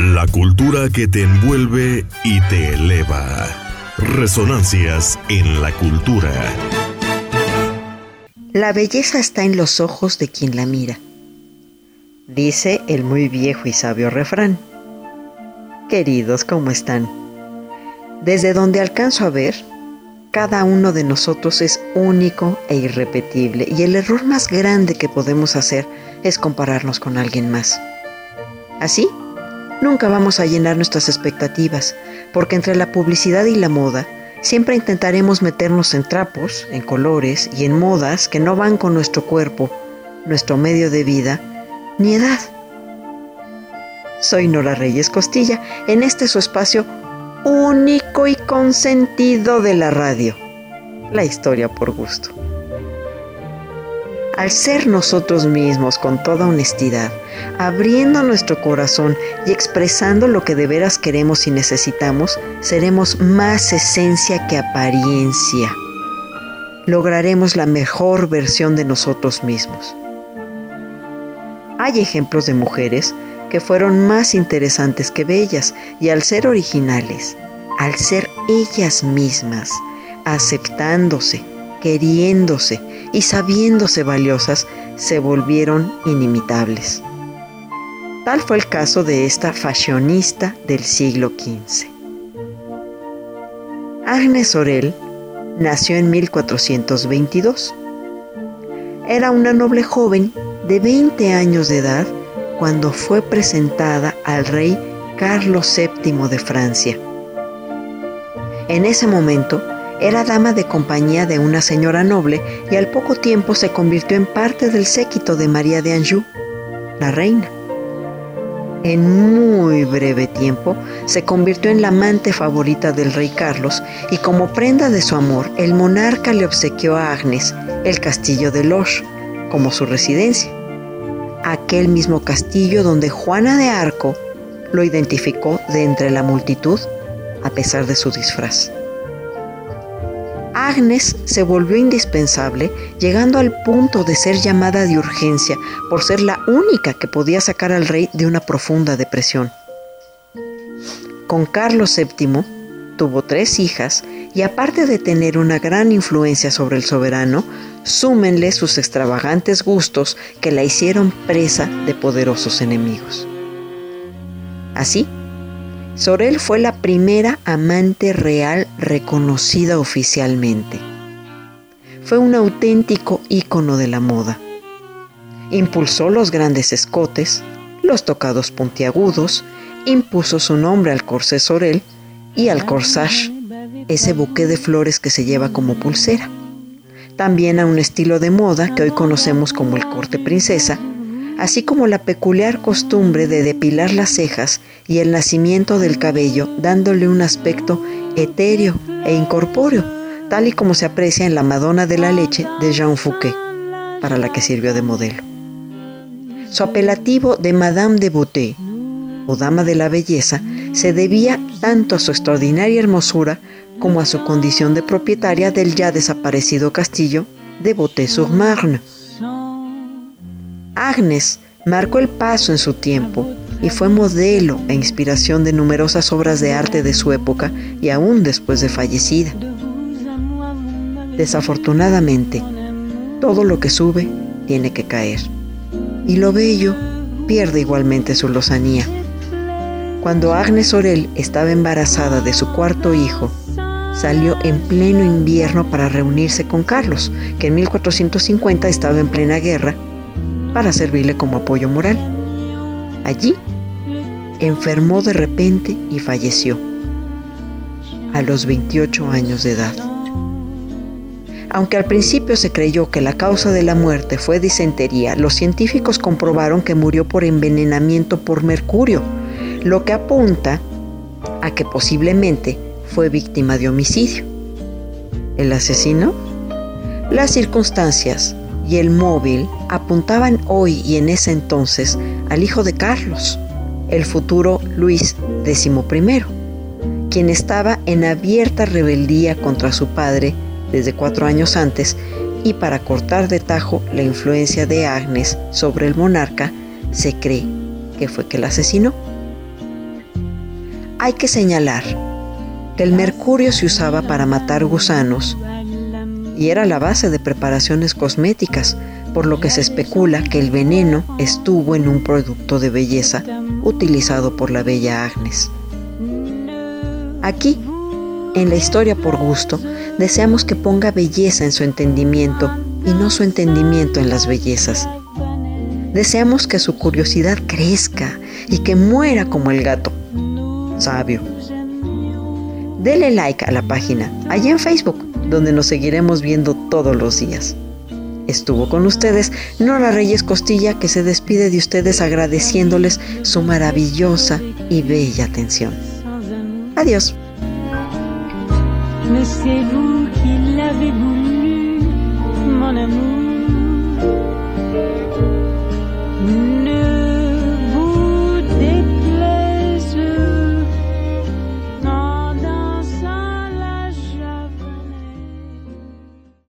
La cultura que te envuelve y te eleva. Resonancias en la cultura. La belleza está en los ojos de quien la mira, dice el muy viejo y sabio refrán. Queridos, ¿cómo están? Desde donde alcanzo a ver, cada uno de nosotros es único e irrepetible y el error más grande que podemos hacer es compararnos con alguien más. Así, nunca vamos a llenar nuestras expectativas, porque entre la publicidad y la moda, siempre intentaremos meternos en trapos, en colores y en modas que no van con nuestro cuerpo, nuestro medio de vida, ni edad. Soy Nora Reyes Costilla, en este su espacio único y consentido de la radio, la historia por gusto. Al ser nosotros mismos con toda honestidad, abriendo nuestro corazón y expresando lo que de veras queremos y necesitamos, seremos más esencia que apariencia. Lograremos la mejor versión de nosotros mismos. Hay ejemplos de mujeres que fueron más interesantes que bellas y al ser originales, al ser ellas mismas, aceptándose, queriéndose y sabiéndose valiosas, se volvieron inimitables. Tal fue el caso de esta fashionista del siglo XV. Agnes Sorel nació en 1422. Era una noble joven de 20 años de edad cuando fue presentada al rey Carlos VII de Francia. En ese momento era dama de compañía de una señora noble y al poco tiempo se convirtió en parte del séquito de María de Anjou, la reina. En muy breve tiempo se convirtió en la amante favorita del rey Carlos y como prenda de su amor el monarca le obsequió a Agnes el castillo de Loche como su residencia aquel mismo castillo donde Juana de Arco lo identificó de entre la multitud a pesar de su disfraz. Agnes se volvió indispensable, llegando al punto de ser llamada de urgencia por ser la única que podía sacar al rey de una profunda depresión. Con Carlos VII tuvo tres hijas y aparte de tener una gran influencia sobre el soberano, súmenle sus extravagantes gustos que la hicieron presa de poderosos enemigos. Así, Sorel fue la primera amante real reconocida oficialmente. Fue un auténtico ícono de la moda. Impulsó los grandes escotes, los tocados puntiagudos, impuso su nombre al corsé Sorel y al corsage ese buque de flores que se lleva como pulsera. También a un estilo de moda que hoy conocemos como el corte princesa, así como la peculiar costumbre de depilar las cejas y el nacimiento del cabello dándole un aspecto etéreo e incorpóreo, tal y como se aprecia en la Madonna de la Leche de Jean Fouquet, para la que sirvió de modelo. Su apelativo de Madame de Beauté, o Dama de la Belleza, se debía tanto a su extraordinaria hermosura como a su condición de propietaria del ya desaparecido castillo de Beauté-sur-Marne. Agnes marcó el paso en su tiempo y fue modelo e inspiración de numerosas obras de arte de su época y aún después de fallecida. Desafortunadamente, todo lo que sube tiene que caer, y lo bello pierde igualmente su lozanía. Cuando Agnes Orel estaba embarazada de su cuarto hijo, salió en pleno invierno para reunirse con Carlos, que en 1450 estaba en plena guerra, para servirle como apoyo moral. Allí, enfermó de repente y falleció, a los 28 años de edad. Aunque al principio se creyó que la causa de la muerte fue disentería, los científicos comprobaron que murió por envenenamiento por mercurio, lo que apunta a que posiblemente fue víctima de homicidio. ¿El asesino? Las circunstancias y el móvil apuntaban hoy y en ese entonces al hijo de Carlos, el futuro Luis XI, quien estaba en abierta rebeldía contra su padre desde cuatro años antes y para cortar de tajo la influencia de Agnes sobre el monarca, se cree que fue que la asesinó. Hay que señalar que el mercurio se usaba para matar gusanos y era la base de preparaciones cosméticas, por lo que se especula que el veneno estuvo en un producto de belleza utilizado por la bella Agnes. Aquí, en la historia por gusto, deseamos que ponga belleza en su entendimiento y no su entendimiento en las bellezas. Deseamos que su curiosidad crezca y que muera como el gato. Sabio. Dele like a la página, allí en Facebook, donde nos seguiremos viendo todos los días. Estuvo con ustedes Nora Reyes Costilla, que se despide de ustedes agradeciéndoles su maravillosa y bella atención. Adiós.